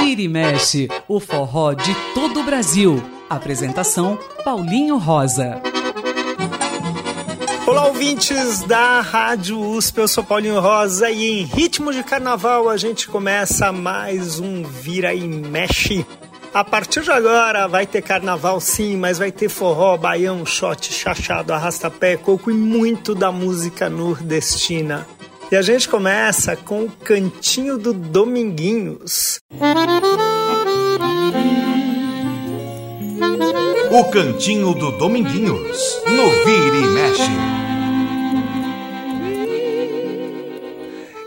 Vira e mexe, o forró de todo o Brasil. Apresentação Paulinho Rosa. Olá, ouvintes da Rádio USP, eu sou Paulinho Rosa e em ritmo de carnaval a gente começa mais um Vira e Mexe. A partir de agora vai ter carnaval sim, mas vai ter forró, baião, shot, chachado, arrasta-pé, coco e muito da música nordestina. E a gente começa com o Cantinho do Dominguinhos. O Cantinho do Dominguinhos, no Vira e Mexe.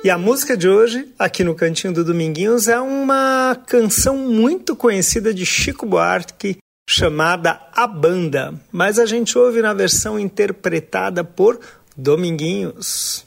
E a música de hoje, aqui no Cantinho do Dominguinhos, é uma canção muito conhecida de Chico Buarque, chamada A Banda, mas a gente ouve na versão interpretada por Dominguinhos.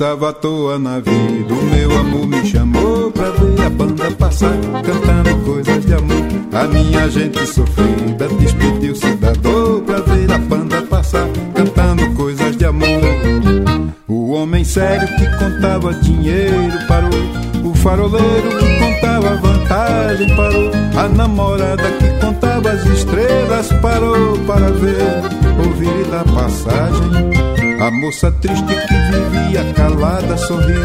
Estava à toa na vida, o meu amor me chamou pra ver a banda passar, cantando coisas de amor. A minha gente sofrida despediu-se da dor pra ver a banda passar, cantando coisas de amor. O homem sério que contava dinheiro parou, o faroleiro que contava vantagem parou, a namorada que contava as estrelas parou para ver, ouvir da passagem. A moça triste que vivia calada sorriu.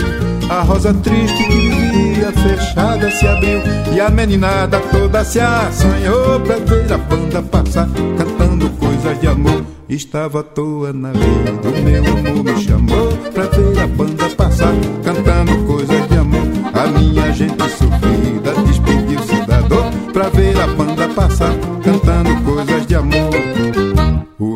A rosa triste que vivia fechada se abriu. E a meninada toda se assanhou pra ver a banda passar, cantando coisas de amor. Estava à toa na vida, o meu amor me chamou pra ver a banda passar, cantando coisas de amor. A minha gente sofrida despediu-se da dor pra ver a banda passar, cantando coisas de amor.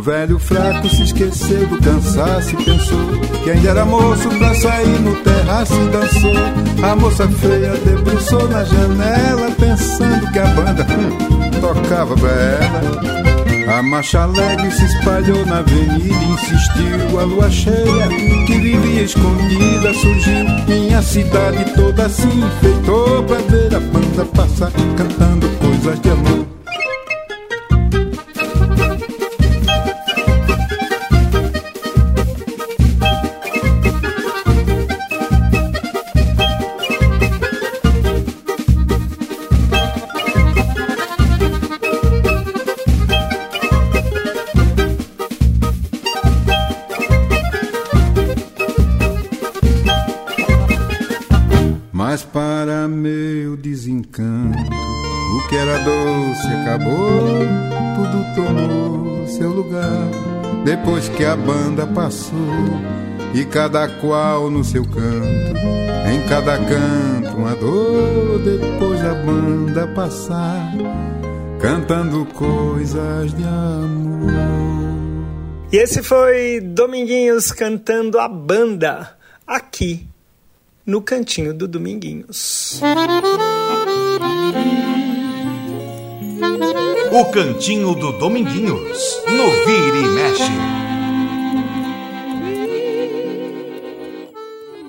Velho fraco se esqueceu do cansaço e pensou que ainda era moço pra sair no terraço e dançou. A moça feia debruçou na janela pensando que a banda hum, tocava pra ela. A marcha alegre se espalhou na avenida insistiu. A lua cheia que vivia escondida surgiu. Minha cidade toda se enfeitou pra ver a banda passar cantando coisas de amor. Depois que a banda passou, e cada qual no seu canto, em cada canto uma dor. Depois da banda passar, cantando coisas de amor. E esse foi Dominguinhos cantando a banda aqui no cantinho do Dominguinhos. O Cantinho do Dominguinhos, no Vira e Mexe.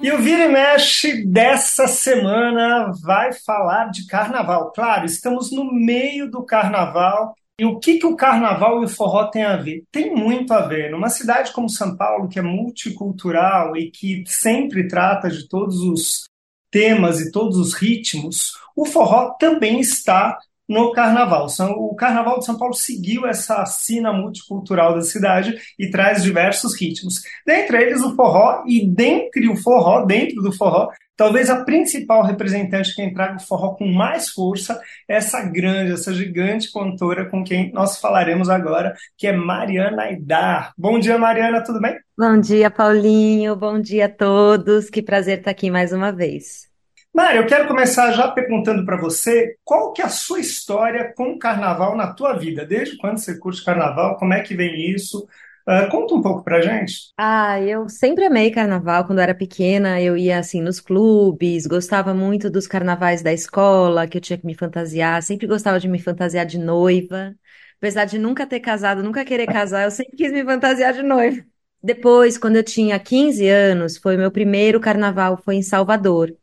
E o Vira e Mexe dessa semana vai falar de carnaval. Claro, estamos no meio do carnaval. E o que, que o carnaval e o forró têm a ver? Tem muito a ver. Numa cidade como São Paulo, que é multicultural e que sempre trata de todos os temas e todos os ritmos, o forró também está no carnaval. O carnaval de São Paulo seguiu essa sina multicultural da cidade e traz diversos ritmos. Dentre eles o forró, e dentre o forró, dentro do forró, talvez a principal representante que traga o forró com mais força é essa grande, essa gigante cantora com quem nós falaremos agora, que é Mariana Aidar. Bom dia, Mariana, tudo bem? Bom dia, Paulinho. Bom dia a todos. Que prazer estar aqui mais uma vez. Mário, eu quero começar já perguntando para você qual que é a sua história com o carnaval na tua vida. Desde quando você curte carnaval? Como é que vem isso? Uh, conta um pouco pra gente. Ah, eu sempre amei carnaval. Quando eu era pequena, eu ia assim nos clubes, gostava muito dos carnavais da escola, que eu tinha que me fantasiar. Sempre gostava de me fantasiar de noiva. Apesar de nunca ter casado, nunca querer casar, eu sempre quis me fantasiar de noiva. Depois, quando eu tinha 15 anos, foi meu primeiro carnaval, foi em Salvador.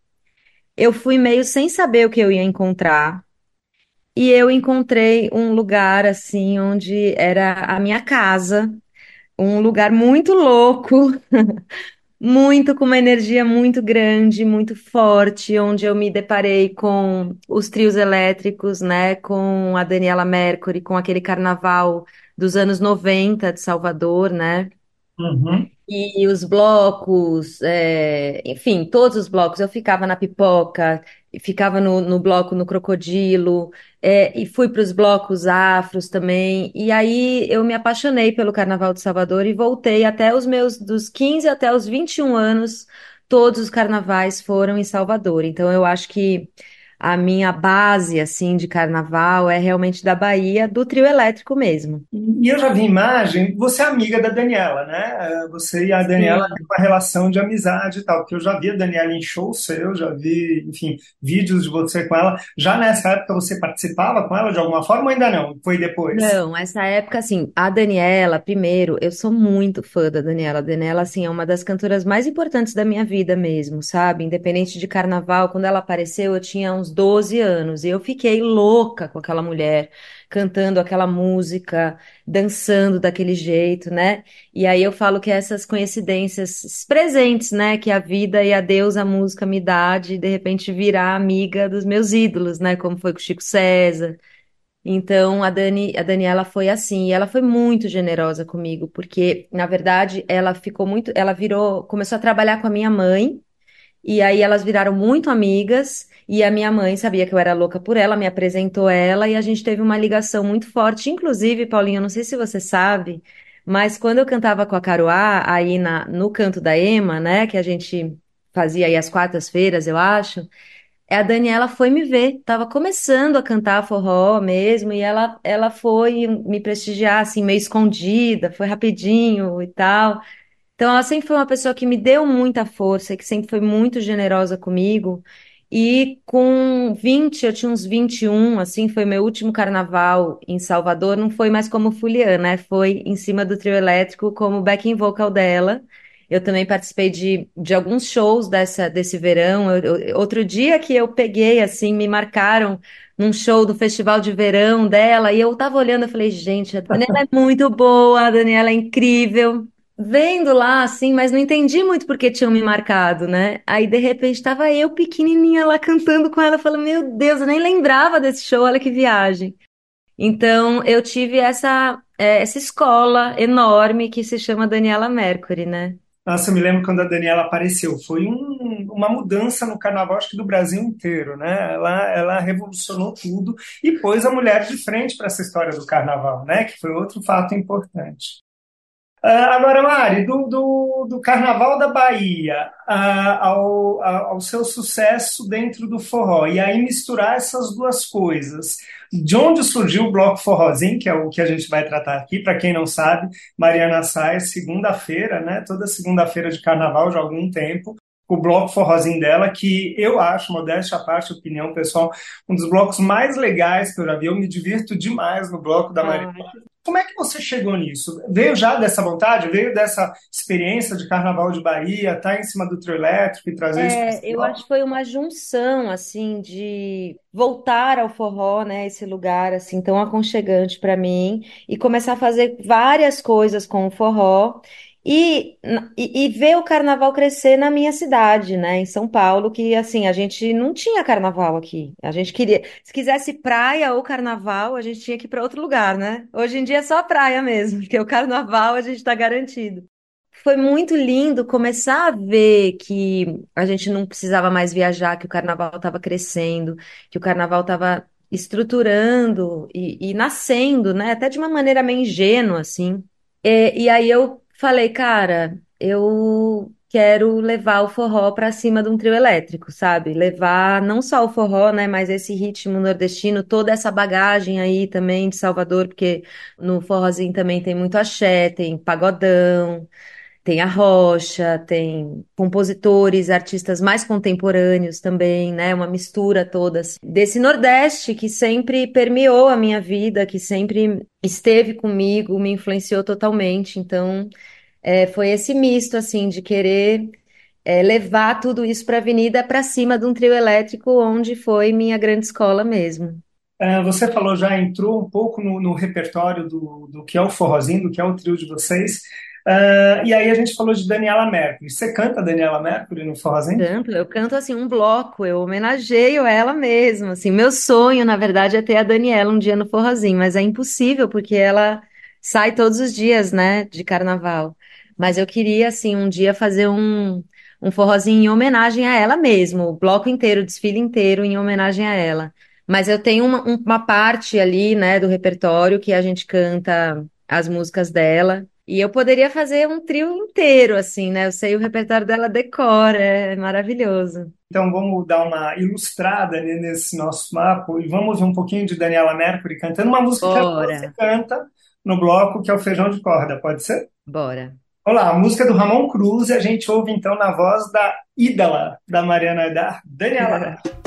Eu fui meio sem saber o que eu ia encontrar. E eu encontrei um lugar assim onde era a minha casa, um lugar muito louco, muito com uma energia muito grande, muito forte, onde eu me deparei com os trios elétricos, né, com a Daniela Mercury, com aquele carnaval dos anos 90 de Salvador, né? Uhum. E os blocos, é, enfim, todos os blocos. Eu ficava na pipoca, ficava no, no bloco no Crocodilo, é, e fui para os blocos afros também. E aí eu me apaixonei pelo Carnaval de Salvador e voltei até os meus, dos 15 até os 21 anos, todos os carnavais foram em Salvador. Então eu acho que a minha base, assim, de carnaval é realmente da Bahia, do trio elétrico mesmo. E eu já vi imagem, você é amiga da Daniela, né? Você e a Daniela Sim. têm uma relação de amizade e tal, porque eu já vi a Daniela em show seu, já vi, enfim, vídeos de você com ela. Já nessa época você participava com ela de alguma forma ou ainda não? Foi depois? Não, essa época, assim, a Daniela, primeiro, eu sou muito fã da Daniela. A Daniela, assim, é uma das cantoras mais importantes da minha vida mesmo, sabe? Independente de carnaval, quando ela apareceu, eu tinha uns 12 anos e eu fiquei louca com aquela mulher, cantando aquela música, dançando daquele jeito, né? E aí eu falo que essas coincidências presentes, né, que a vida e a Deus, a música me dá de, de repente, virar amiga dos meus ídolos, né? Como foi com o Chico César. Então, a Dani, a Daniela foi assim, e ela foi muito generosa comigo, porque, na verdade, ela ficou muito, ela virou, começou a trabalhar com a minha mãe, e aí elas viraram muito amigas, e a minha mãe sabia que eu era louca por ela, me apresentou ela, e a gente teve uma ligação muito forte. Inclusive, Paulinho, não sei se você sabe, mas quando eu cantava com a Caruá, aí na, no canto da Ema, né, que a gente fazia aí às quartas-feiras, eu acho, A Daniela foi me ver, tava começando a cantar forró mesmo, e ela, ela foi me prestigiar, assim, meio escondida, foi rapidinho e tal. Então, ela sempre foi uma pessoa que me deu muita força, que sempre foi muito generosa comigo. E com 20, eu tinha uns 21, assim, foi meu último carnaval em Salvador, não foi mais como Fulian, né? Foi em cima do trio elétrico como backing vocal dela. Eu também participei de, de alguns shows dessa, desse verão. Eu- eu- outro dia que eu peguei, assim, me marcaram num show do festival de verão dela, e eu tava olhando, eu falei, gente, a Daniela é muito boa, a Daniela é incrível. Vendo lá, assim, mas não entendi muito porque tinham me marcado, né? Aí, de repente, tava eu pequenininha lá cantando com ela, falando, meu Deus, eu nem lembrava desse show, olha que viagem. Então, eu tive essa, é, essa escola enorme que se chama Daniela Mercury, né? Nossa, eu me lembro quando a Daniela apareceu. Foi um- uma mudança no carnaval, acho que do Brasil inteiro, né? Ela, ela revolucionou tudo e pôs a mulher de frente para essa história do carnaval, né? Que foi outro fato importante. Ah, agora, Mari, do, do, do Carnaval da Bahia ah, ao, ao seu sucesso dentro do forró, e aí misturar essas duas coisas. De onde surgiu o Bloco Forrozinho, que é o que a gente vai tratar aqui, para quem não sabe, Mariana sai segunda-feira, né? Toda segunda-feira de carnaval, há algum tempo, o bloco forrozinho dela, que eu acho, modéstia à parte, opinião pessoal, um dos blocos mais legais que eu já vi. Eu me divirto demais no bloco da Mariana. Como é que você chegou nisso? Veio já dessa vontade? Veio dessa experiência de Carnaval de Bahia, estar tá em cima do trio elétrico e trazer isso para É, eu acho que foi uma junção, assim, de voltar ao forró, né, esse lugar, assim, tão aconchegante para mim, e começar a fazer várias coisas com o forró, e, e, ver o carnaval crescer na minha cidade, né, em São Paulo, que, assim, a gente não tinha carnaval aqui. A gente queria, se quisesse praia ou carnaval, a gente tinha que ir para outro lugar, né? Hoje em dia é só praia mesmo, porque o carnaval a gente está garantido. Foi muito lindo começar a ver que a gente não precisava mais viajar, que o carnaval estava crescendo, que o carnaval estava estruturando e, e nascendo, né? Até de uma maneira meio ingênua, assim. E, e aí eu falei, cara, eu quero levar o forró para cima de um trio elétrico, sabe? Levar não só o forró, né, mas esse ritmo nordestino, toda essa bagagem aí também de Salvador, porque no forrozinho também tem muito axé, tem pagodão, tem a rocha, tem compositores, artistas mais contemporâneos também, né? Uma mistura toda assim, desse Nordeste que sempre permeou a minha vida, que sempre esteve comigo, me influenciou totalmente. Então, é, foi esse misto, assim, de querer é, levar tudo isso para a avenida, para cima de um trio elétrico, onde foi minha grande escola mesmo. É, você falou, já entrou um pouco no, no repertório do, do que é o forrozinho, do que é o trio de vocês. Uh, e aí a gente falou de Daniela Mercury. Você canta Daniela Mercury no forrozinho? Canto, eu canto assim um bloco, eu homenageio ela mesmo. Assim, meu sonho, na verdade, é ter a Daniela um dia no forrozinho, mas é impossível porque ela sai todos os dias, né, de carnaval. Mas eu queria, assim, um dia fazer um, um forrozinho em homenagem a ela mesmo, o bloco inteiro, o desfile inteiro em homenagem a ela. Mas eu tenho uma, uma parte ali, né, do repertório que a gente canta as músicas dela. E eu poderia fazer um trio inteiro, assim, né? Eu sei o repertório dela decora, é maravilhoso. Então vamos dar uma ilustrada nesse nosso mapa e vamos ver um pouquinho de Daniela Mercury cantando uma música Bora. que você canta no bloco, que é o Feijão de Corda, pode ser? Bora. Olá, a música do Ramon Cruz e a gente ouve então na voz da ídola da Mariana Dar, Daniela. E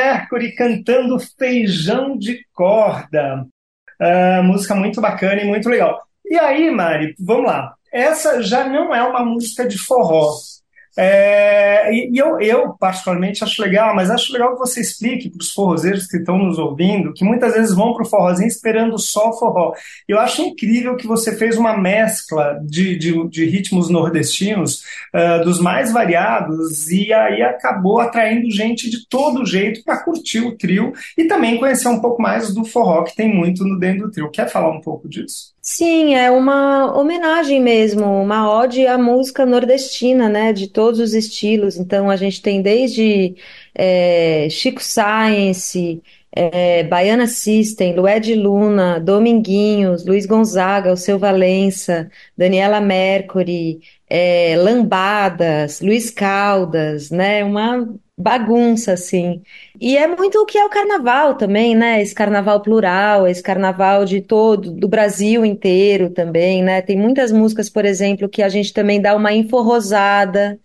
Mercury cantando Feijão de Corda. Uh, música muito bacana e muito legal. E aí, Mari, vamos lá. Essa já não é uma música de forró. É, e eu, eu, particularmente, acho legal, mas acho legal que você explique para os forrozeiros que estão nos ouvindo, que muitas vezes vão para o forrozinho esperando só forró. Eu acho incrível que você fez uma mescla de, de, de ritmos nordestinos, uh, dos mais variados, e aí acabou atraindo gente de todo jeito para curtir o trio e também conhecer um pouco mais do forró, que tem muito no dentro do trio. Quer falar um pouco disso? Sim, é uma homenagem mesmo, uma ode à música nordestina, né, de todos os estilos. Então a gente tem desde é, Chico Science, é, Baiana System, Lued Luna, Dominguinhos, Luiz Gonzaga, o Seu Valença, Daniela Mercury, é, Lambadas, Luiz Caldas, né, uma bagunça, assim. E é muito o que é o carnaval também, né? Esse carnaval plural, esse carnaval de todo, do Brasil inteiro também, né? Tem muitas músicas, por exemplo, que a gente também dá uma enforrosada,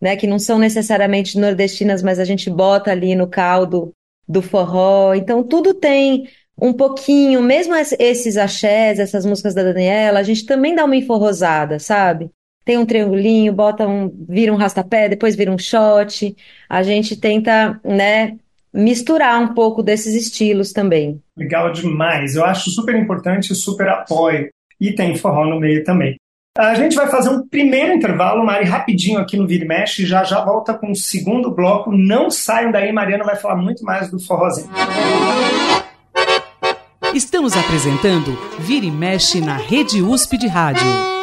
né? Que não são necessariamente nordestinas, mas a gente bota ali no caldo do forró. Então, tudo tem um pouquinho, mesmo esses axés, essas músicas da Daniela, a gente também dá uma enforrosada, sabe? Tem um triangulinho, bota um, vira um rastapé, depois vira um shot. A gente tenta, né, misturar um pouco desses estilos também. Legal demais. Eu acho super importante, super apoio. E tem forró no meio também. A gente vai fazer um primeiro intervalo, Mari, rapidinho aqui no Vira e Mexe, já já volta com o segundo bloco. Não saiam daí, Mariana vai falar muito mais do forrozinho. Estamos apresentando Vira e Mexe na Rede USP de Rádio.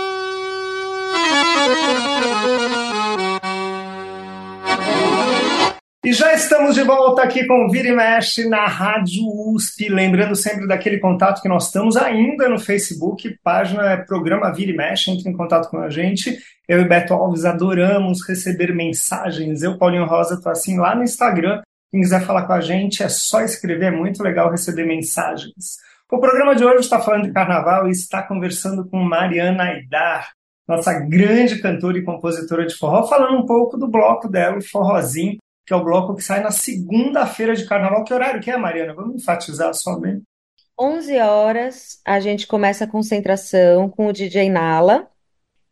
E já estamos de volta aqui com Vira e Mexe na Rádio USP. Lembrando sempre daquele contato que nós estamos ainda no Facebook, página é Programa Vira e Mexe, entre em contato com a gente. Eu e Beto Alves adoramos receber mensagens. Eu, Paulinho Rosa, estou assim lá no Instagram. Quem quiser falar com a gente é só escrever, é muito legal receber mensagens. O programa de hoje está falando de carnaval e está conversando com Mariana Aidar, nossa grande cantora e compositora de forró, falando um pouco do bloco dela, o Forrozinho, que é o bloco que sai na segunda-feira de carnaval. Que horário que é, Mariana? Vamos enfatizar somente. 11 horas a gente começa a concentração com o DJ Nala.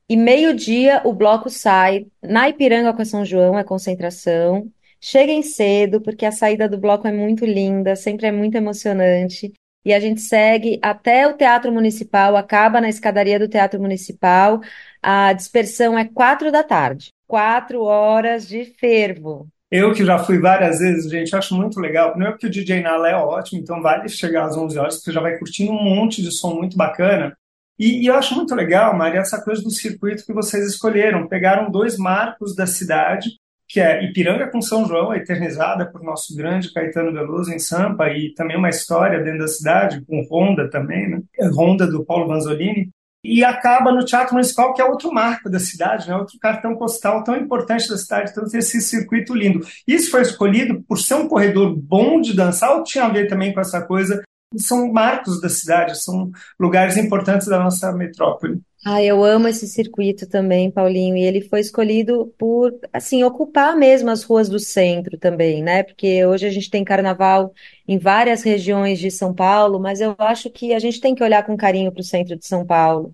E meio-dia o bloco sai na Ipiranga com a São João, é concentração. Cheguem cedo, porque a saída do bloco é muito linda, sempre é muito emocionante. E a gente segue até o Teatro Municipal, acaba na escadaria do Teatro Municipal. A dispersão é quatro da tarde. Quatro horas de fervo. Eu que já fui várias vezes, gente, acho muito legal. Primeiro porque o DJ Nala é ótimo, então vale chegar às 11 horas, porque já vai curtindo um monte de som muito bacana. E, e, eu acho muito legal, Maria, essa coisa do circuito que vocês escolheram. Pegaram dois marcos da cidade, que é Ipiranga com São João, eternizada por nosso grande Caetano Veloso em Sampa, e também uma história dentro da cidade, com Ronda também, né? Ronda do Paulo Vanzolini e acaba no Teatro Municipal, que é outro marco da cidade, né? outro cartão postal tão importante da cidade, tem esse circuito lindo. Isso foi escolhido por ser um corredor bom de dançar ou tinha a ver também com essa coisa? São marcos da cidade, são lugares importantes da nossa metrópole. Ah, eu amo esse circuito também, Paulinho, e ele foi escolhido por, assim, ocupar mesmo as ruas do centro também, né? Porque hoje a gente tem carnaval em várias regiões de São Paulo, mas eu acho que a gente tem que olhar com carinho para o centro de São Paulo.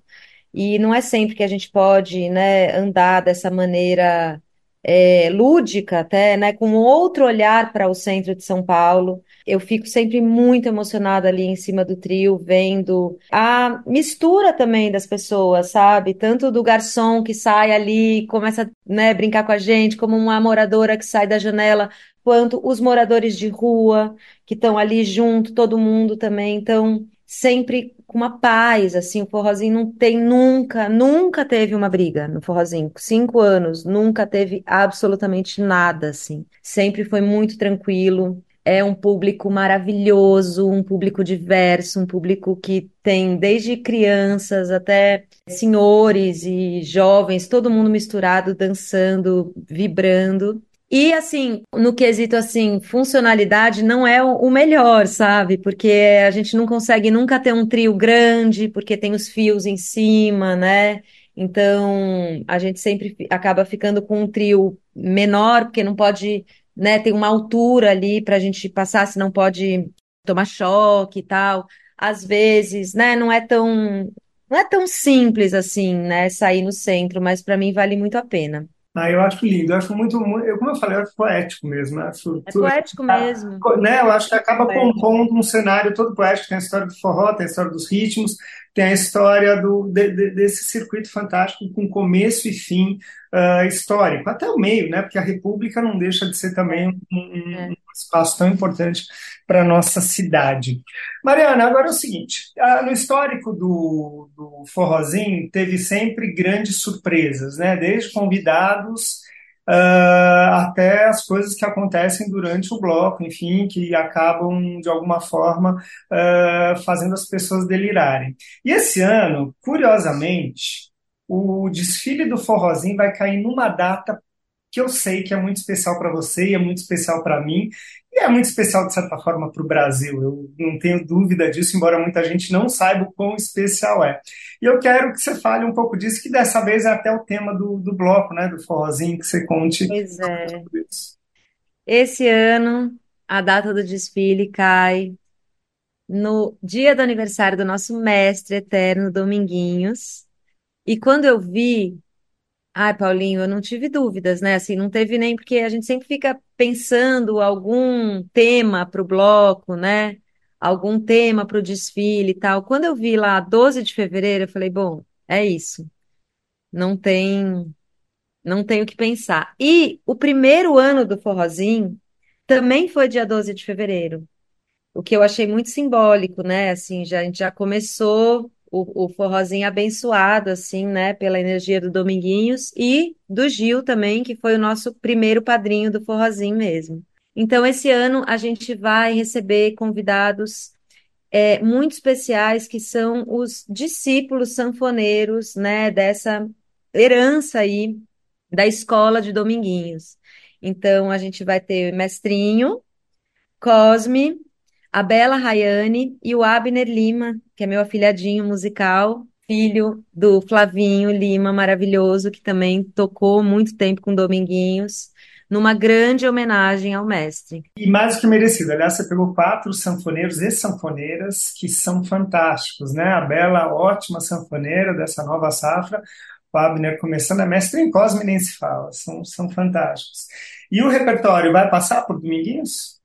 E não é sempre que a gente pode, né, andar dessa maneira é, lúdica até, né, com outro olhar para o centro de São Paulo. Eu fico sempre muito emocionada ali em cima do trio, vendo a mistura também das pessoas, sabe? Tanto do garçom que sai ali, começa, né, brincar com a gente, como uma moradora que sai da janela, quanto os moradores de rua que estão ali junto, todo mundo também. Então, sempre com uma paz, assim, o forrozinho não tem nunca, nunca teve uma briga no forrozinho. Cinco anos, nunca teve absolutamente nada, assim. Sempre foi muito tranquilo. É um público maravilhoso, um público diverso, um público que tem desde crianças até senhores e jovens, todo mundo misturado, dançando, vibrando. E assim, no quesito assim, funcionalidade não é o melhor, sabe? Porque a gente não consegue nunca ter um trio grande, porque tem os fios em cima, né? Então, a gente sempre acaba ficando com um trio menor, porque não pode né? Tem uma altura ali para a gente passar, se não pode tomar choque e tal. Às vezes, né? Não é tão não é tão simples assim, né? Sair no centro, mas para mim vale muito a pena. Ah, eu acho lindo, eu acho muito, eu, como eu falei, eu acho poético mesmo. Acho, É poético mesmo. né, eu acho que acaba Poético. compondo um cenário todo poético. Tem a história do forró, tem a história dos ritmos, tem a história do, de- de- desse circuito fantástico com começo e fim ah, histórico, até o meio, né? Porque a República não deixa de ser também um, um- É. espaço tão importante para a nossa cidade. Mariana, agora é o seguinte: ah, no histórico do, do Forrozinho teve sempre grandes surpresas, né? Desde convidados ah, até as coisas que acontecem durante o bloco, enfim, que acabam de alguma forma ah, fazendo as pessoas delirarem. E esse ano, curiosamente, o desfile do Forrozinho vai cair numa data que eu sei que é muito especial para você e é muito especial para mim, e é muito especial, de certa forma, para o Brasil. Eu não tenho dúvida disso, embora muita gente não saiba o quão especial é. E eu quero que você fale um pouco disso, que dessa vez é até o tema do, do bloco, né, do forrozinho, que você conte Pois é. sobre isso. Esse ano, a data do desfile cai no dia do aniversário do nosso mestre eterno, Dominguinhos. E quando eu vi, ai, Paulinho, eu não tive dúvidas, né? Assim, não teve nem porque a gente sempre fica pensando algum tema para o bloco, né? Algum tema para o desfile e tal. Quando eu vi lá 12 de fevereiro, eu falei, bom, é isso. Não tem, não tem o que pensar. E o primeiro ano do Forrozinho também foi dia 12 de fevereiro. O que eu achei muito simbólico, né? Assim, já, a gente já começou o, o forrozinho abençoado, assim, né? Pela energia do Dominguinhos e do Gil também, que foi o nosso primeiro padrinho do forrozinho mesmo. Então, esse ano a gente vai receber convidados é, muito especiais, que são os discípulos sanfoneiros, né? Dessa herança aí da escola de Dominguinhos. Então, a gente vai ter Mestrinho, Cosme, a Bela Rayane e o Abner Lima, que é meu afilhadinho musical, filho do Flavinho Lima, maravilhoso, que também tocou muito tempo com Dominguinhos, numa grande homenagem ao mestre. E mais do que merecido. Aliás, você pegou quatro sanfoneiros e sanfoneiras que são fantásticos, né? A Bela, ótima sanfoneira dessa nova safra. O Abner começando, a mestre em Cosme nem se fala, são, são fantásticos. E o repertório vai passar por Dominguinhos?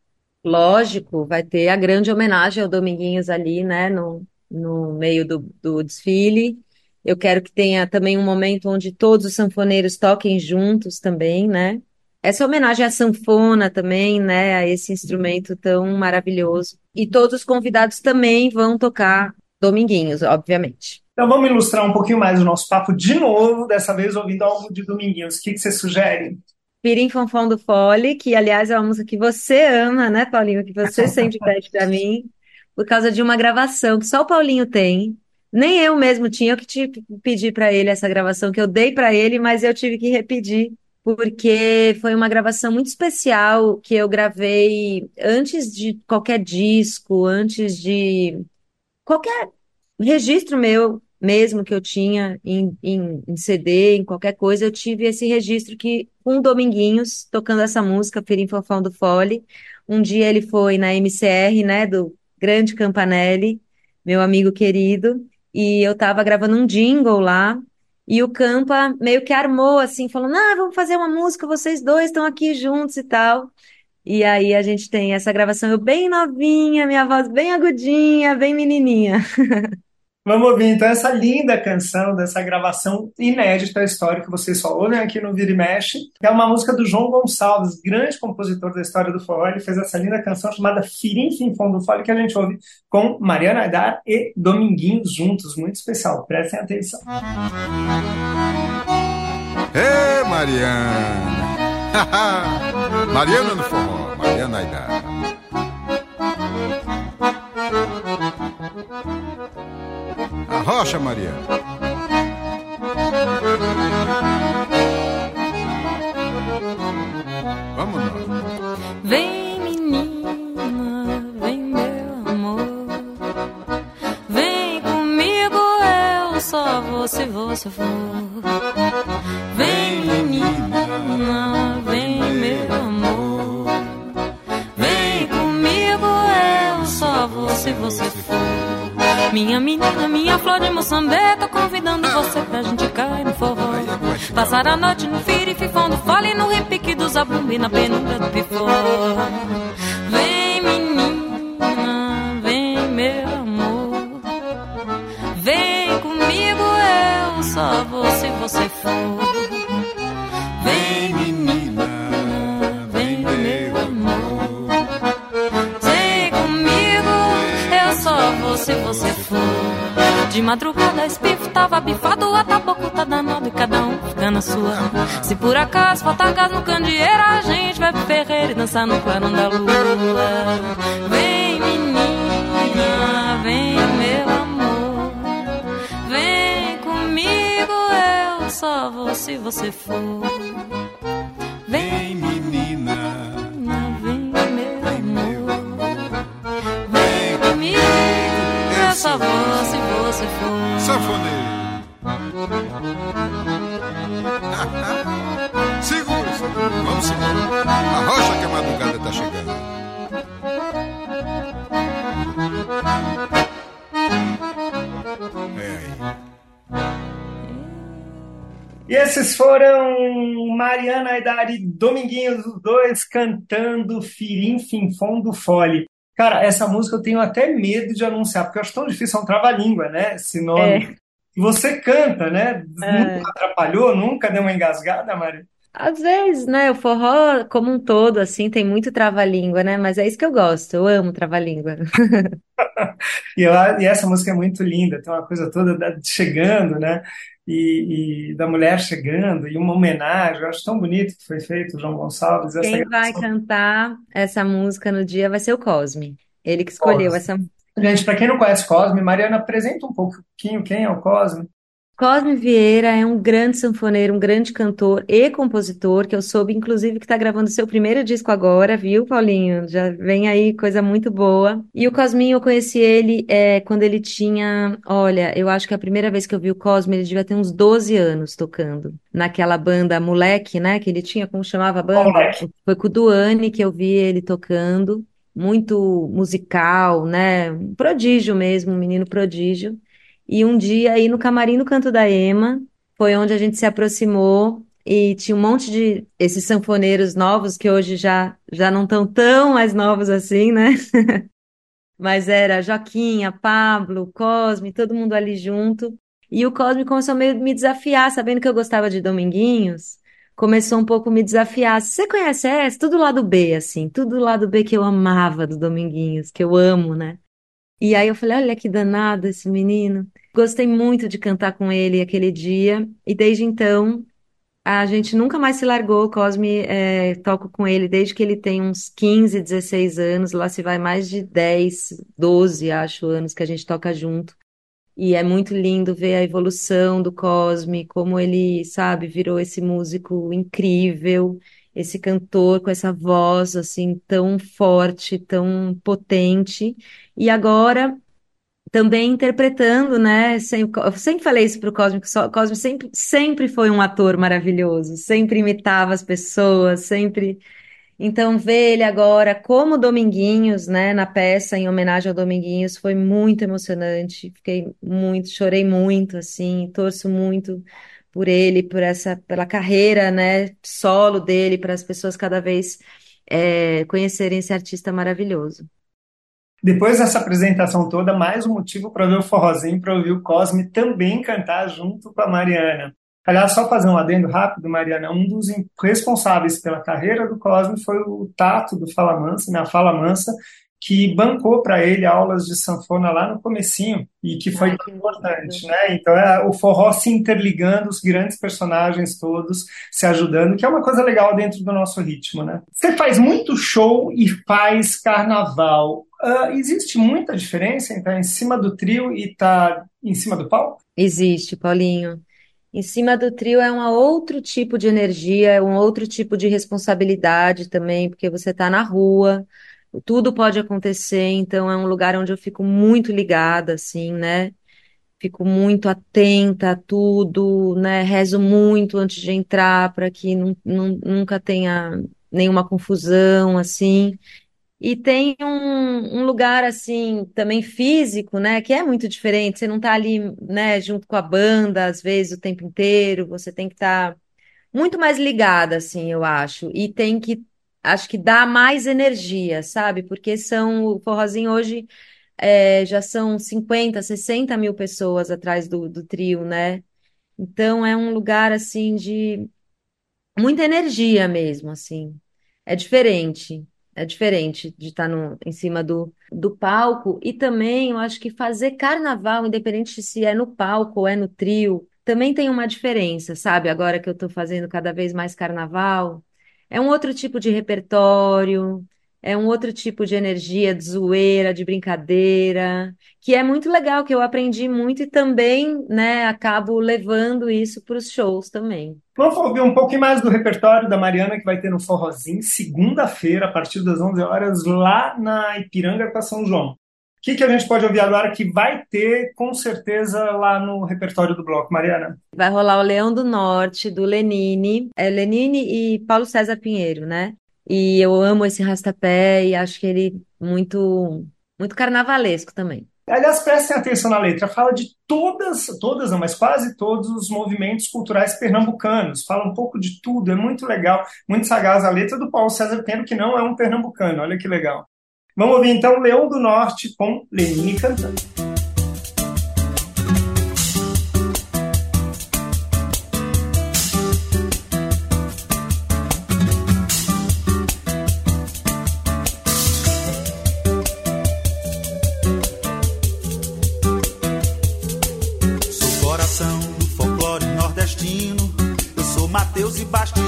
Lógico, vai ter a grande homenagem ao Dominguinhos ali, né, no, no meio do, do desfile. Eu quero que tenha também um momento onde todos os sanfoneiros toquem juntos também, né? Essa homenagem à sanfona também, né, a esse instrumento tão maravilhoso. E todos os convidados também vão tocar Dominguinhos, obviamente. Então vamos ilustrar um pouquinho mais o nosso papo de novo, dessa vez ouvindo algo de Dominguinhos. O que, que você sugere? Pirim Fonfon do Fole, que aliás é uma música que você ama, né, Paulinho? Que você sempre pede pra mim, por causa de uma gravação que só o Paulinho tem. Nem eu mesmo tinha, eu que tive que pedir pra ele essa gravação que eu dei pra ele, mas eu tive que repetir, porque foi uma gravação muito especial que eu gravei antes de qualquer disco, antes de qualquer registro meu mesmo que eu tinha em, em, em CD, em qualquer coisa, eu tive esse registro que o Dominguinhos tocando essa música, Pirim Fofão do Fole. Um dia ele foi na MCR, né, do Grande Campanelli, meu amigo querido, e eu tava gravando um jingle lá, e o Campa meio que armou assim, falando: "Ah, vamos fazer uma música, vocês dois estão aqui juntos e tal". E aí a gente tem essa gravação eu bem novinha, minha voz bem agudinha, bem menininha. Vamos ouvir então essa linda canção dessa gravação inédita histórica que vocês só ouvem aqui no Vira e Mexe. É uma música do João Gonçalves, grande compositor da história do forró. Ele fez essa linda canção chamada Firim Finfom do Fole que a gente ouve com Mariana Aidar e Dominguinhos juntos. Muito especial, prestem atenção. Ê, Mariana! Mariana no forró, Mariana Aidar. Rocha, Maria. Vamos lá. Vem, menina, vem, meu amor. Vem comigo, eu só vou se você for. Vem, menina, vem, meu amor. Vem comigo, eu só vou se você for. Minha menina, minha flor de Moçambique, tô convidando você pra gente cair no forró. Passar a noite no firififão do fole, no repique do zabumbi, na penumbra do pifó. Vem menina, vem meu amor, vem comigo, eu só vou se você for. De madrugada, espifo tava bifado, a taboco tá danado e cada um fica na sua. Se por acaso faltar gás no candeeiro, a gente vai pro ferreiro e dançar no clarão da lua. Vem menina, vem meu amor, vem comigo, eu só vou se você for. Vem menina, vem meu amor, vem comigo, eu só vou se Arrocha que a madrugada tá chegando. É aí. E esses foram Mariana Aidari e Dominguinhos, os dois cantando Firim Finfom do Fole. Cara, essa música eu tenho até medo de anunciar, porque eu acho tão difícil, é um trava-língua, né? Esse nome. É. E você canta, né? É. Nunca atrapalhou, nunca deu uma engasgada, Mari? Às vezes, né, o forró como um todo, assim, tem muito trava-língua, né? Mas é isso que eu gosto, eu amo trava-língua. E, e essa música é muito linda, tem uma coisa toda da- chegando, né? E, e da mulher chegando, e uma homenagem, eu acho tão bonito que foi feito, João Gonçalves. Essa Quem vai gravação. cantar essa música no dia vai ser o Cosme. Ele que escolheu Cosme. essa Gente, para quem não conhece Cosme, Mariana, apresenta um pouquinho quem é o Cosme. Cosme Vieira é um grande sanfoneiro, um grande cantor e compositor, que eu soube, inclusive, que está gravando seu primeiro disco agora, viu, Paulinho? Já vem aí coisa muito boa. E o Cosminho, eu conheci ele é, quando ele tinha, olha, eu acho que a primeira vez que eu vi o Cosme, ele devia ter uns 12 anos tocando. Naquela banda Moleque, né, que ele tinha, como chamava a banda? Moleque. Foi com o Duane que eu vi ele tocando. Muito musical, né? Um prodígio mesmo, um menino prodígio. E um dia aí no camarim no Canto da Ema, foi onde a gente se aproximou e tinha um monte de esses sanfoneiros novos que hoje já já não estão tão mais novos assim, né? Mas era Joquinha, Pablo, Cosme, todo mundo ali junto. E o Cosme começou a me desafiar, sabendo que eu gostava de Dominguinhos, começou um pouco a me desafiar. Você conhece essa? Tudo lado B, assim, tudo lado B que eu amava do Dominguinhos, que eu amo, né? E aí eu falei, olha que danado esse menino. Gostei muito de cantar com ele aquele dia, e desde então a gente nunca mais se largou. O Cosme, é, toco com ele desde que ele tem uns 15, 16 anos. Lá se vai mais de 10, 12, acho, anos que a gente toca junto. E é muito lindo ver a evolução do Cosme, como ele, sabe, virou esse músico incrível, esse cantor com essa voz assim tão forte, tão potente. E agora também interpretando, né? Sempre, eu sempre falei isso pro só- o Cosme sempre, sempre foi um ator maravilhoso, sempre imitava as pessoas, sempre. Então, ver ele agora como Dominguinhos, né, na peça em homenagem ao Dominguinhos, foi muito emocionante. Fiquei muito, chorei muito, assim, torço muito por ele, por essa, pela carreira, né, solo dele, para as pessoas cada vez é, conhecerem esse artista maravilhoso. Depois dessa apresentação toda, mais um motivo para ver o forrozinho, para ouvir o Cosme também cantar junto com a Mariana. Aliás, só fazer um adendo rápido, Mariana, um dos responsáveis pela carreira do Cosme foi o Tato do Fala Mansa, né, a Fala Mansa, que bancou para ele aulas de sanfona lá no comecinho e que foi que importante, né? Então é o forró se interligando, os grandes personagens todos se ajudando, que é uma coisa legal dentro do nosso ritmo, né? Você faz muito show e faz carnaval. Ah, existe muita diferença entre estar em cima do trio e estar em cima do palco? Existe, Paulinho. Em cima do trio é um outro tipo de energia, é um outro tipo de responsabilidade também, porque você está na rua, tudo pode acontecer, então é um lugar onde eu fico muito ligada, assim, né? Fico muito atenta a tudo, né? Rezo muito antes de entrar para que nu- nu- nunca tenha nenhuma confusão, assim. E tem um, um, lugar assim também físico, né, que é muito diferente. Você não está ali, né, junto com a banda às vezes o tempo inteiro. Você tem que estar tá muito mais ligada, assim, eu acho. E tem que, acho que dá mais energia, sabe? Porque são o forrozinho hoje é, já são 50, 60 mil pessoas atrás do, do trio, né? Então é um lugar assim de muita energia mesmo, assim. É diferente. É diferente de estar no, em cima do, do palco. E também eu acho que fazer carnaval, independente se é no palco ou é no trio, também tem uma diferença, sabe? Agora que eu estou fazendo cada vez mais carnaval, é um outro tipo de repertório, é um outro tipo de energia, de zoeira, de brincadeira, que é muito legal, que eu aprendi muito e também, né, acabo levando isso para os shows também. Vamos ouvir um pouquinho mais do repertório da Mariana, que vai ter no Forrozinho, segunda-feira, a partir das 11 horas, lá na Ipiranga com São João. O que, que a gente pode ouvir agora que vai ter, com certeza, lá no repertório do bloco, Mariana? Vai rolar o Leão do Norte, do Lenine, é Lenine e Paulo César Pinheiro, né? E eu amo esse rastapé e acho que ele muito, muito carnavalesco também. Aliás, prestem atenção na letra, fala de todas, todas não, mas quase todos os movimentos culturais pernambucanos, fala um pouco de tudo, é muito legal, muito sagaz a letra do Paulo César Pinheiro, que não é um pernambucano, olha que legal. Vamos ouvir então Leão do Norte com Lenine cantando. E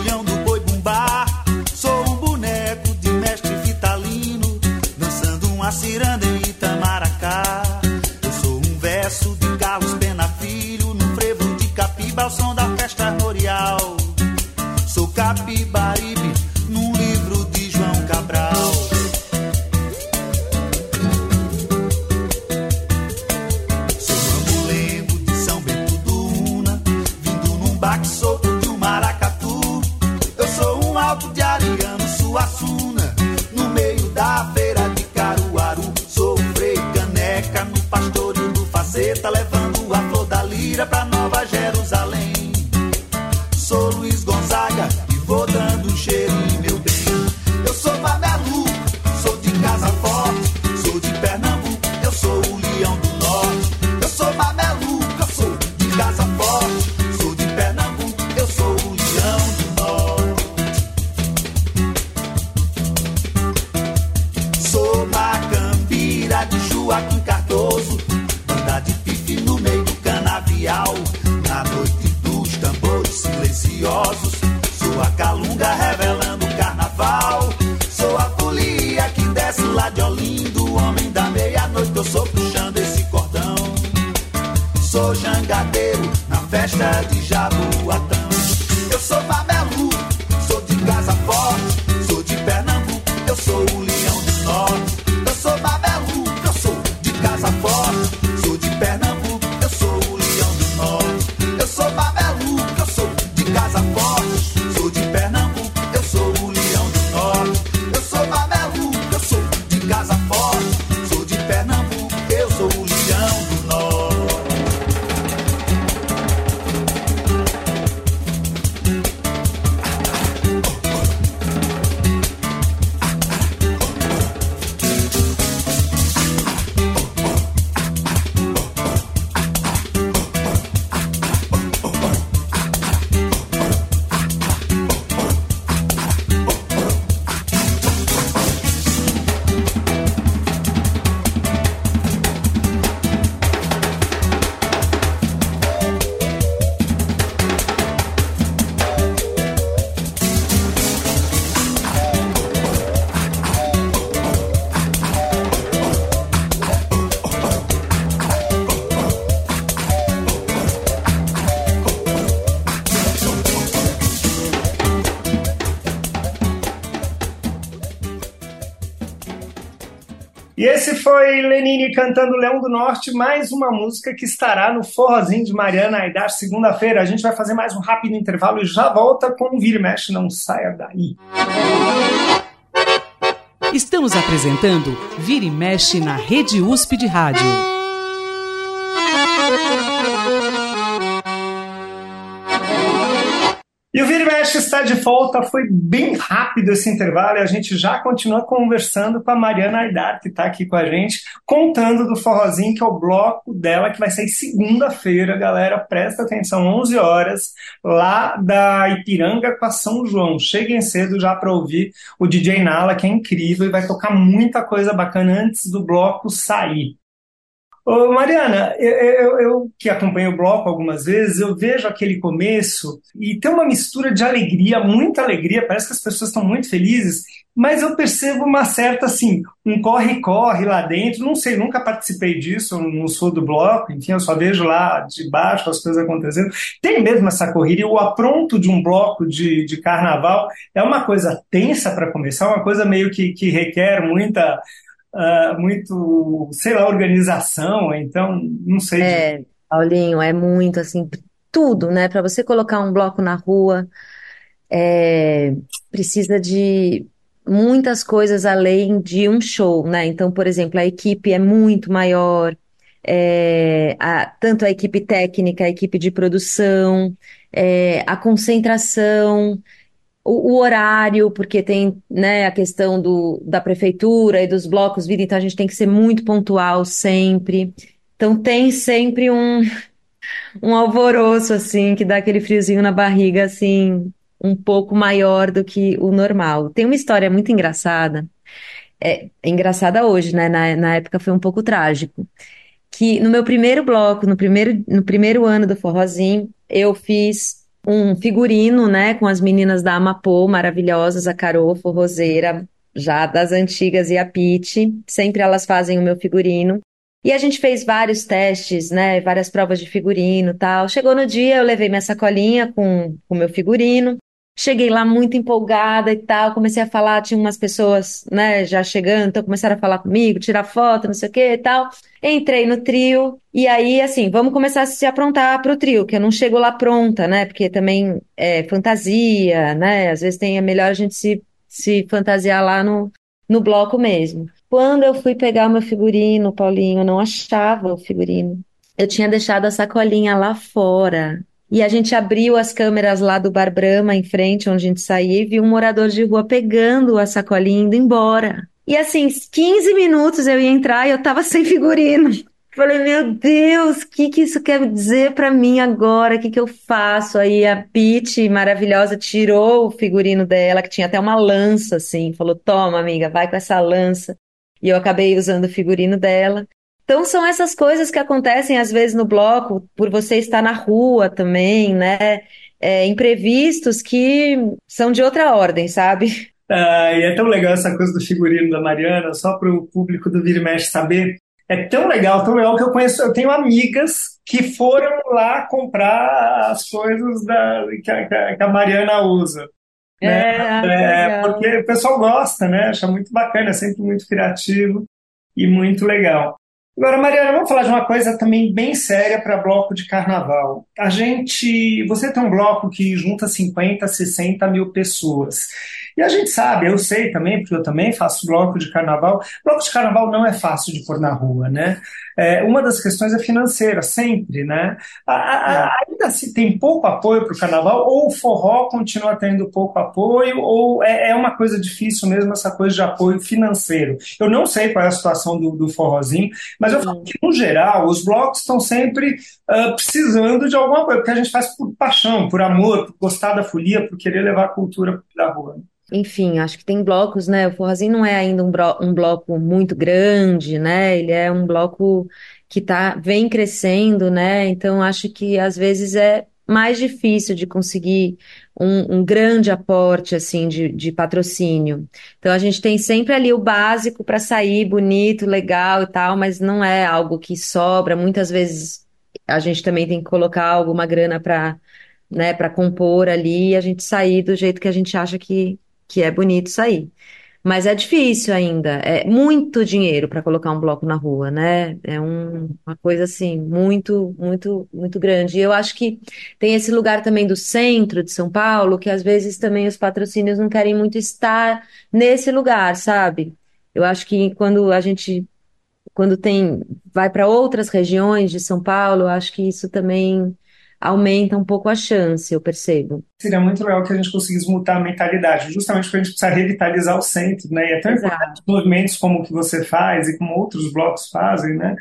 foi Lenine cantando Leão do Norte, mais uma música que estará no Forrozinho de Mariana Aidar segunda-feira. A gente vai fazer mais um rápido intervalo e já volta com o Vira e Mexe, não saia daí. Estamos apresentando Vira e Mexe na Rede USP de Rádio. De volta. Foi bem rápido esse intervalo e a gente já continua conversando com a Mariana Aidar, que está aqui com a gente, contando do forrozinho, que é o bloco dela, que vai sair segunda-feira, galera. Presta atenção, 11 horas, lá da Ipiranga com a São João. Cheguem cedo já para ouvir o DJ Nala, que é incrível e vai tocar muita coisa bacana antes do bloco sair. Ô, Mariana, eu, eu, eu, que acompanho o bloco algumas vezes, eu vejo aquele começo e tem uma mistura de alegria, muita alegria, parece que as pessoas estão muito felizes, mas eu percebo uma certa, assim, um corre-corre lá dentro, não sei, nunca participei disso, não sou do bloco, enfim, eu só vejo lá de baixo as coisas acontecendo. Tem mesmo essa corrida e o apronto de um bloco de, de carnaval é uma coisa tensa para começar, uma coisa meio que, que requer muita uh, muito, sei lá, organização, então não sei. É, Paulinho, é muito assim, tudo, né? Para você colocar um bloco na rua, é, precisa de muitas coisas além de um show, né? Então, por exemplo, a equipe é muito maior, é, a, tanto a equipe técnica, a equipe de produção, é, a concentração o, o, horário, porque tem né, a questão do, da prefeitura e dos blocos vida, então a gente tem que ser muito pontual sempre. Então tem sempre um, um alvoroço, assim, que dá aquele friozinho na barriga, assim, um pouco maior do que o normal. Tem uma história muito engraçada, é, é engraçada hoje, né? Na, na época foi um pouco trágico. Que no meu primeiro bloco, no primeiro, no primeiro ano do forrozinho, eu fiz um figurino, né, com as meninas da Amapô, maravilhosas, a Carol, Roseira, já das antigas, e a Pete. Sempre elas fazem o meu figurino. E a gente fez vários testes, né, várias provas de figurino tal. Chegou no dia, eu levei minha sacolinha com o meu figurino. Cheguei lá muito empolgada e tal, comecei a falar, tinha umas pessoas, né, já chegando, então começaram a falar comigo, tirar foto, não sei o que e tal. Entrei no trio, e aí, assim, vamos começar a se aprontar pro trio, que eu não chego lá pronta, né, porque também é fantasia, né, às vezes tem, é melhor a gente se, se fantasiar lá no, no bloco mesmo. Quando eu fui pegar o meu figurino, Paulinho, eu não achava o figurino. Eu tinha deixado a sacolinha lá fora. E a gente abriu as câmeras lá do Bar Brahma em frente, onde a gente saía, e viu um morador de rua pegando a sacolinha e indo embora. E assim, 15 minutos eu ia entrar e eu tava sem figurino. Falei, meu Deus, o que, que isso quer dizer para mim agora? O que, que eu faço? Aí a Pete, maravilhosa, tirou o figurino dela, que tinha até uma lança, assim, falou: toma, amiga, vai com essa lança. E eu acabei usando o figurino dela. Então são essas coisas que acontecem às vezes no bloco, por você estar na rua também, né? É, imprevistos que são de outra ordem, sabe? Ah, e é tão legal essa coisa do figurino da Mariana, só para o público do Vira Mexe saber. É tão legal, tão legal que eu conheço, eu tenho amigas que foram lá comprar as coisas da, que, a, que a Mariana usa. Né? É, é porque o pessoal gosta, né? Acha muito bacana, é sempre muito criativo e muito legal. Agora, Mariana, vamos falar de uma coisa também bem séria para bloco de carnaval. A gente. Você tem um bloco que junta 50, 60 mil pessoas. E a gente sabe, eu sei também, porque eu também faço bloco de carnaval. Bloco de carnaval não é fácil de pôr na rua, né? É, uma das questões é financeira, sempre, né? A, a, é. ainda se tem pouco apoio para o carnaval, ou o forró continua tendo pouco apoio, ou é, é, uma coisa difícil mesmo essa coisa de apoio financeiro. Eu não sei qual é a situação do, do forrozinho, mas eu falo que, no geral, os blocos estão sempre uh, precisando de alguma coisa, porque a gente faz por paixão, por amor, por gostar da folia, por querer levar a cultura da rua enfim, acho que tem blocos, né? O forrozinho não é ainda um, um bloco muito grande, né? Ele é um bloco que tá, vem crescendo, né? Então acho que às vezes é mais difícil de conseguir um, um grande aporte assim de, de, patrocínio. Então a gente tem sempre ali o básico para sair bonito, legal e tal, mas não é algo que sobra. Muitas vezes a gente também tem que colocar alguma grana para né, para compor ali e a gente sair do jeito que a gente acha que, que é bonito sair. Mas é difícil ainda, é muito dinheiro para colocar um bloco na rua, né? É um, uma coisa assim, muito, muito, muito grande. E eu acho que tem esse lugar também do centro de São Paulo, que às vezes também os patrocínios não querem muito estar nesse lugar, sabe? Eu acho que quando a gente quando tem vai para outras regiões de São Paulo, acho que isso também aumenta um pouco a chance, eu percebo. Seria muito legal que a gente conseguisse mudar a mentalidade, justamente porque a gente precisa revitalizar o centro, né? E é tão importante movimentos como o que você faz e como outros blocos fazem, né?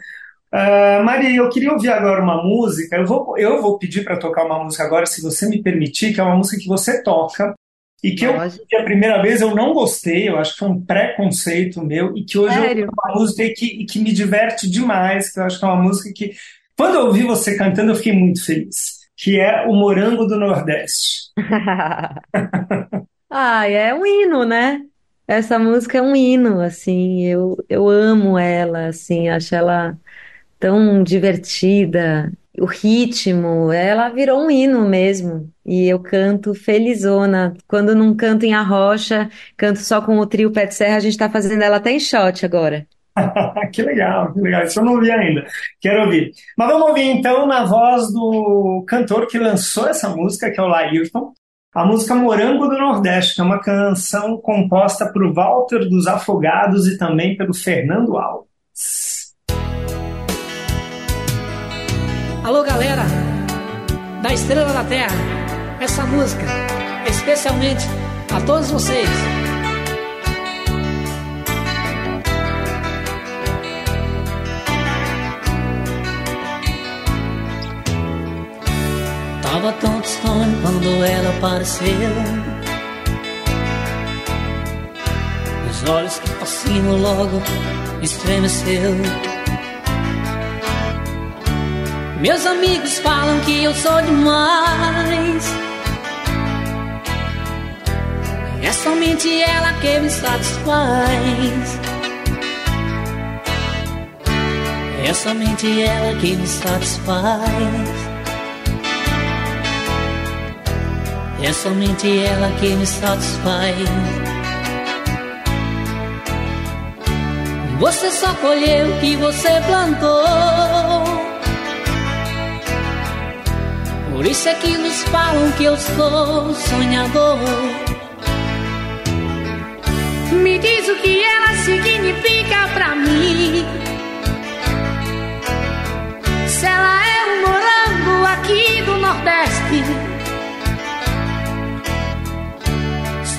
Uh, Maria, eu queria ouvir agora uma música. Eu vou, eu vou pedir para tocar uma música agora, se você me permitir, que é uma música que você toca e que Lógico. eu, a primeira vez eu não gostei, eu acho que foi um preconceito meu, e que hoje Sério? é uma música que, e que me diverte demais, que eu acho que é uma música que, quando eu ouvi você cantando, eu fiquei muito feliz, que é o Morango do Nordeste. ah, é um hino, né? Essa música é um hino, assim, eu, eu amo ela, assim, acho ela tão divertida. O ritmo, ela virou um hino mesmo. E eu canto felizona. Quando não canto em arrocha, canto só com o trio Pé de Serra, a gente tá fazendo ela até em shot agora. que legal, que legal. Isso eu não ouvi ainda. Quero ouvir. Mas vamos ouvir então na voz do cantor que lançou essa música, que é o Laírton. A música Morango do Nordeste, que é uma canção composta por Walter dos Afogados e também pelo Fernando Alves. Alô, galera da Estrela da Terra, essa música especialmente a todos vocês. Tava tão distante quando ela apareceu. Os olhos que fascinam logo estremeceu. Meus amigos falam que eu sou demais. É somente ela que me satisfaz. É somente ela que me satisfaz. É somente ela que me satisfaz. Você só colheu o que você plantou. Por isso é que nos falam que eu sou sonhador. Me diz o que ela significa pra mim.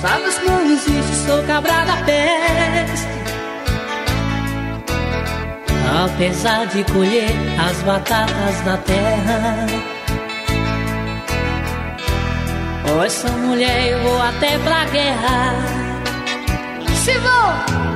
Sabes não existe, sou cabra da peste. Apesar de colher as batatas da terra. Com essa mulher eu vou até pra guerra. Se vou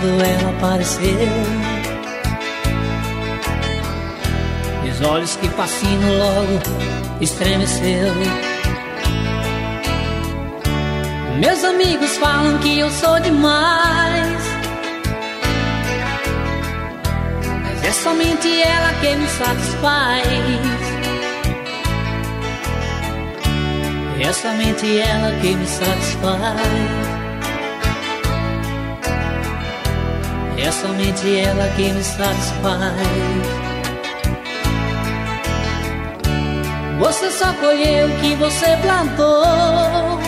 quando ela apareceu. Meus olhos que fascinam logo estremeceu. Meus amigos falam que eu sou demais. Mas é somente ela que me satisfaz. É somente ela que me satisfaz. É somente ela que me satisfaz. Você só colheu o que você plantou.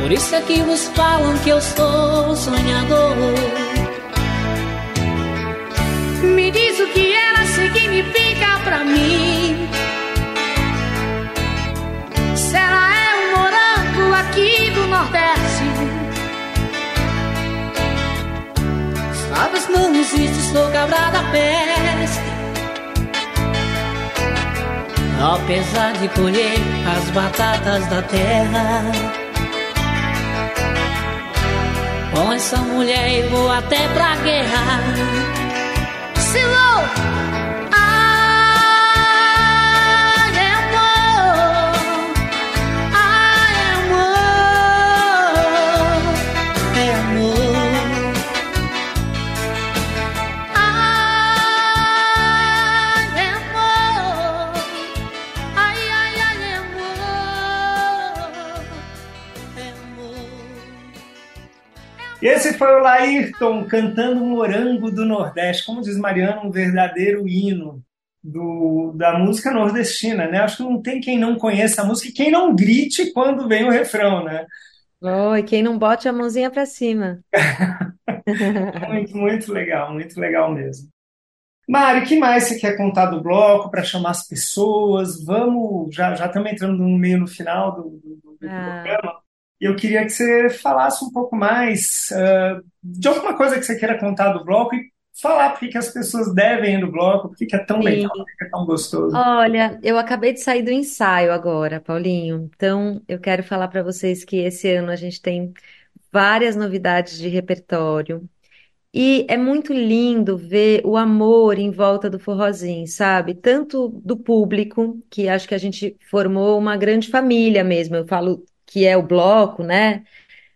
Por isso é que vos falam que eu sou sonhador. Me diz o que ela significa pra mim. Se ela é um morango aqui do Nordeste. Sabes, não existe, sou cabra da peste. Apesar de colher as batatas da terra. Com essa mulher eu vou até pra guerra. Silou! Esse foi o Laírton cantando Morango do Nordeste, como diz Mariana, um verdadeiro hino do, da música nordestina, né? Acho que não tem quem não conheça a música e quem não grite quando vem o refrão, né? Oh, e quem não bote a mãozinha para cima. muito, muito legal, muito legal mesmo. Mari, o que mais você quer contar do bloco para chamar as pessoas? Vamos, já, já estamos entrando no meio no final do, do, do ah. programa eu queria que você falasse um pouco mais uh, de alguma coisa que você queira contar do bloco e falar por que as pessoas devem ir no bloco, por que é tão Sim. legal, por que é tão gostoso. Olha, eu acabei de sair do ensaio agora, Paulinho, então eu quero falar para vocês que esse ano a gente tem várias novidades de repertório. E é muito lindo ver o amor em volta do forrozinho, sabe? Tanto do público, que acho que a gente formou uma grande família mesmo. Eu falo que é o bloco, né?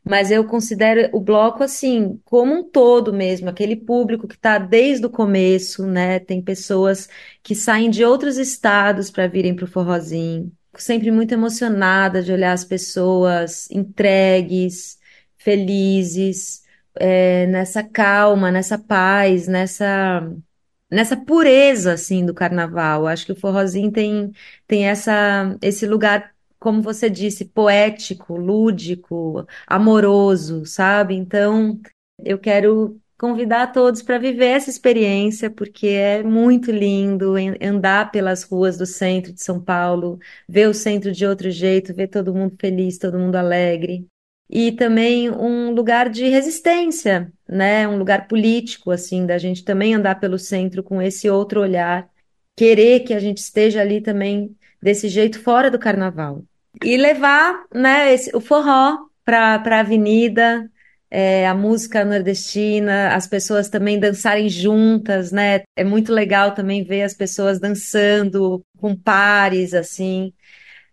Mas eu considero o bloco assim, como um todo mesmo, aquele público que está desde o começo, né? Tem pessoas que saem de outros estados para virem para o forrozinho. Sempre muito emocionada de olhar as pessoas entregues, felizes, é, nessa calma, nessa paz, nessa nessa pureza assim do carnaval. Acho que o forrozinho tem tem essa esse lugar como você disse, poético, lúdico, amoroso, sabe? Então, eu quero convidar todos para viver essa experiência, porque é muito lindo andar pelas ruas do centro de São Paulo, ver o centro de outro jeito, ver todo mundo feliz, todo mundo alegre. E também um lugar de resistência, né? Um lugar político, assim, da gente também andar pelo centro com esse outro olhar, querer que a gente esteja ali também desse jeito fora do carnaval. E levar né, esse, o forró para a avenida, é, a música nordestina, as pessoas também dançarem juntas, né? É muito legal também ver as pessoas dançando com pares, assim.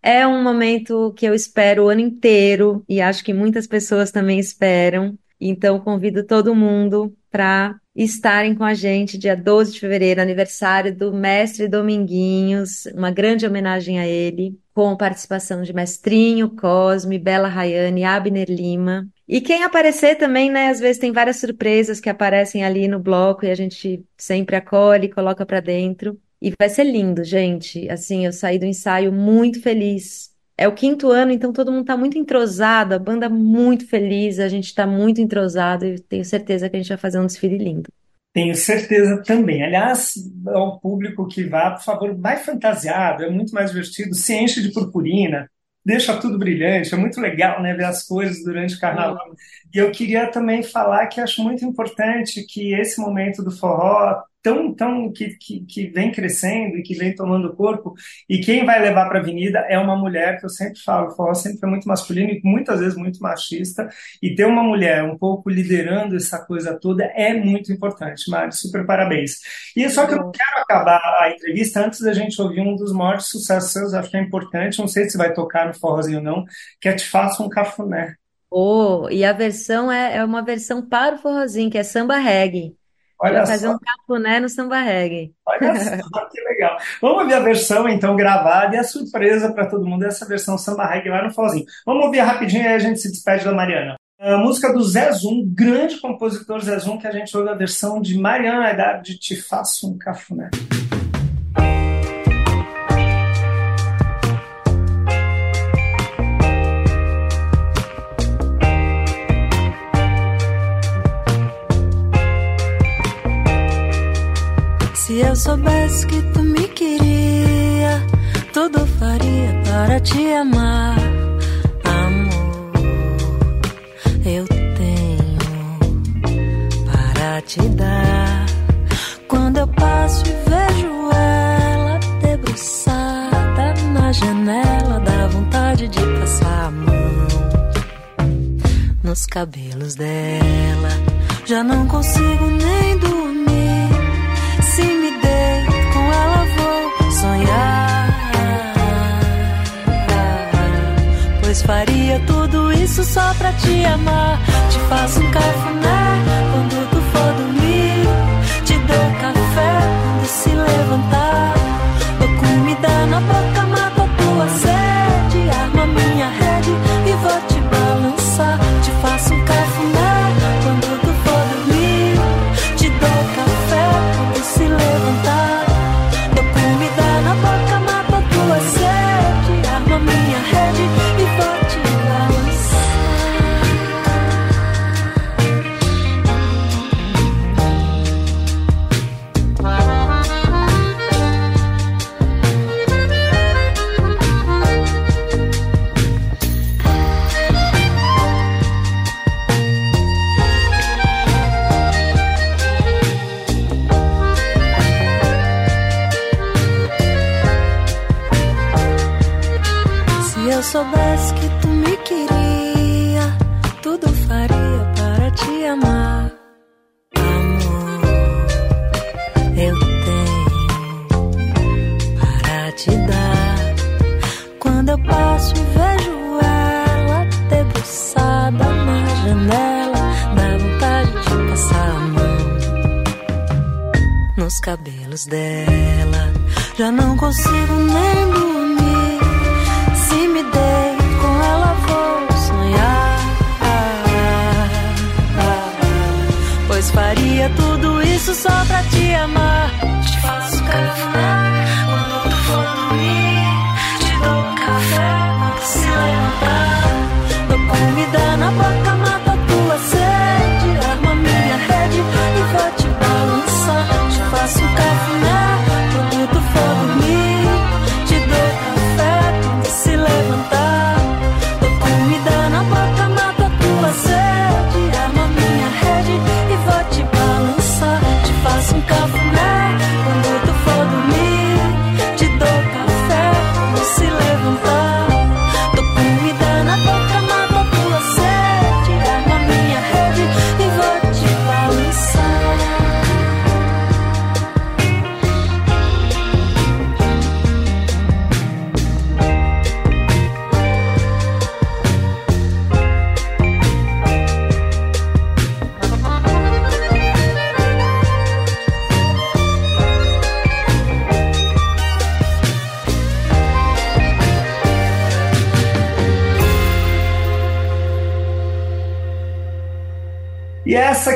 É um momento que eu espero o ano inteiro e acho que muitas pessoas também esperam. Então, convido todo mundo para estarem com a gente dia 12 de fevereiro, aniversário do mestre Dominguinhos, uma grande homenagem a ele, com participação de Mestrinho, Cosme, Bela Rayane, Abner Lima. E quem aparecer também, né, às vezes tem várias surpresas que aparecem ali no bloco e a gente sempre acolhe, coloca para dentro. E vai ser lindo, gente. Assim, eu saí do ensaio muito feliz é o quinto ano, então todo mundo está muito entrosado, a banda muito feliz, a gente está muito entrosado e tenho certeza que a gente vai fazer um desfile lindo. Tenho certeza também. Aliás, ao público que vá, por favor, vai fantasiado, é muito mais divertido, se enche de purpurina, deixa tudo brilhante, é muito legal né, ver as coisas durante o carnaval. Uhum. E eu queria também falar que acho muito importante que esse momento do forró tão, tão que, que, que, vem crescendo e que vem tomando corpo, e quem vai levar para a avenida é uma mulher, que eu sempre falo, o forró sempre foi muito masculino e muitas vezes muito machista, e ter uma mulher um pouco liderando essa coisa toda é muito importante, Mari, super parabéns. E só que eu não quero acabar a entrevista antes da gente ouvir um dos maiores sucessos seus, acho que é importante, não sei se vai tocar no forrozinho ou não, que é Te Faço um Cafuné. Oh, e a versão é, é uma versão para o forrozinho, que é samba reggae. Olha vai fazer só. um cafuné no samba reggae. Olha só, que legal. Vamos ouvir a versão, então, gravada e a surpresa para todo mundo essa versão samba reggae lá no Fozinho. Vamos ouvir rapidinho e aí a gente se despede da Mariana. A música do Zé Zum, grande compositor Zé Zum, que a gente ouve a versão de Mariana Agar de Te Faço um Cafuné. eu soubesse que tu me queria, tudo faria para te amar. Amor, eu tenho para te dar. Quando eu passo e vejo ela debruçada na janela, dá vontade de passar a mão nos cabelos dela. Já não consigo nem dormir Pois faria tudo isso só pra te amar. Te faço um cafuné quando tu for dormir. Te dou café quando se levantar.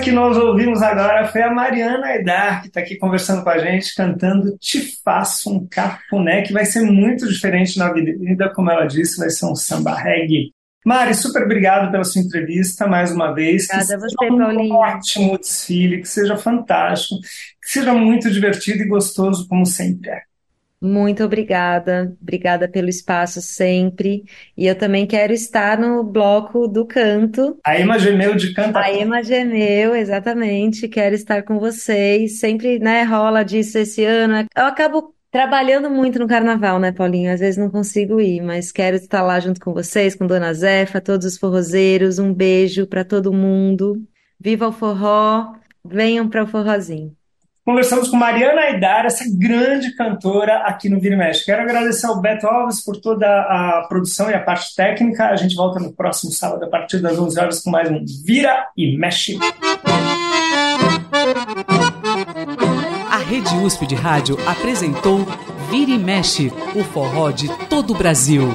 Que nós ouvimos agora foi a Mariana Aidar, que está aqui conversando com a gente, cantando Te Faço um Cafuné, que vai ser muito diferente na vida, como ela disse, vai ser um samba reggae. Mari, super obrigado pela sua entrevista mais uma vez. Obrigada que a você, seja um ótimo desfile, que seja fantástico, que seja muito divertido e gostoso, como sempre é. Muito obrigada, obrigada pelo espaço sempre. E eu também quero estar no bloco do canto. A Ema Gemeu de Canta A Ema Gemeu, exatamente. Quero estar com vocês. Sempre, né, rola disso esse ano. Eu acabo trabalhando muito no carnaval, né, Paulinho? Às vezes não consigo ir, mas quero estar lá junto com vocês, com Dona Zefa, todos os forrozeiros. Um beijo para todo mundo. Viva o forró! Venham para o forrozinho. Conversamos com Mariana Aidar, essa grande cantora aqui no Vira Mexe. Quero agradecer ao Beto Alves por toda a produção e a parte técnica. A gente volta no próximo sábado a partir das 11 horas com mais um Vira e Mexe. A Rede USP de Rádio apresentou Vira e Mexe, o forró de todo o Brasil.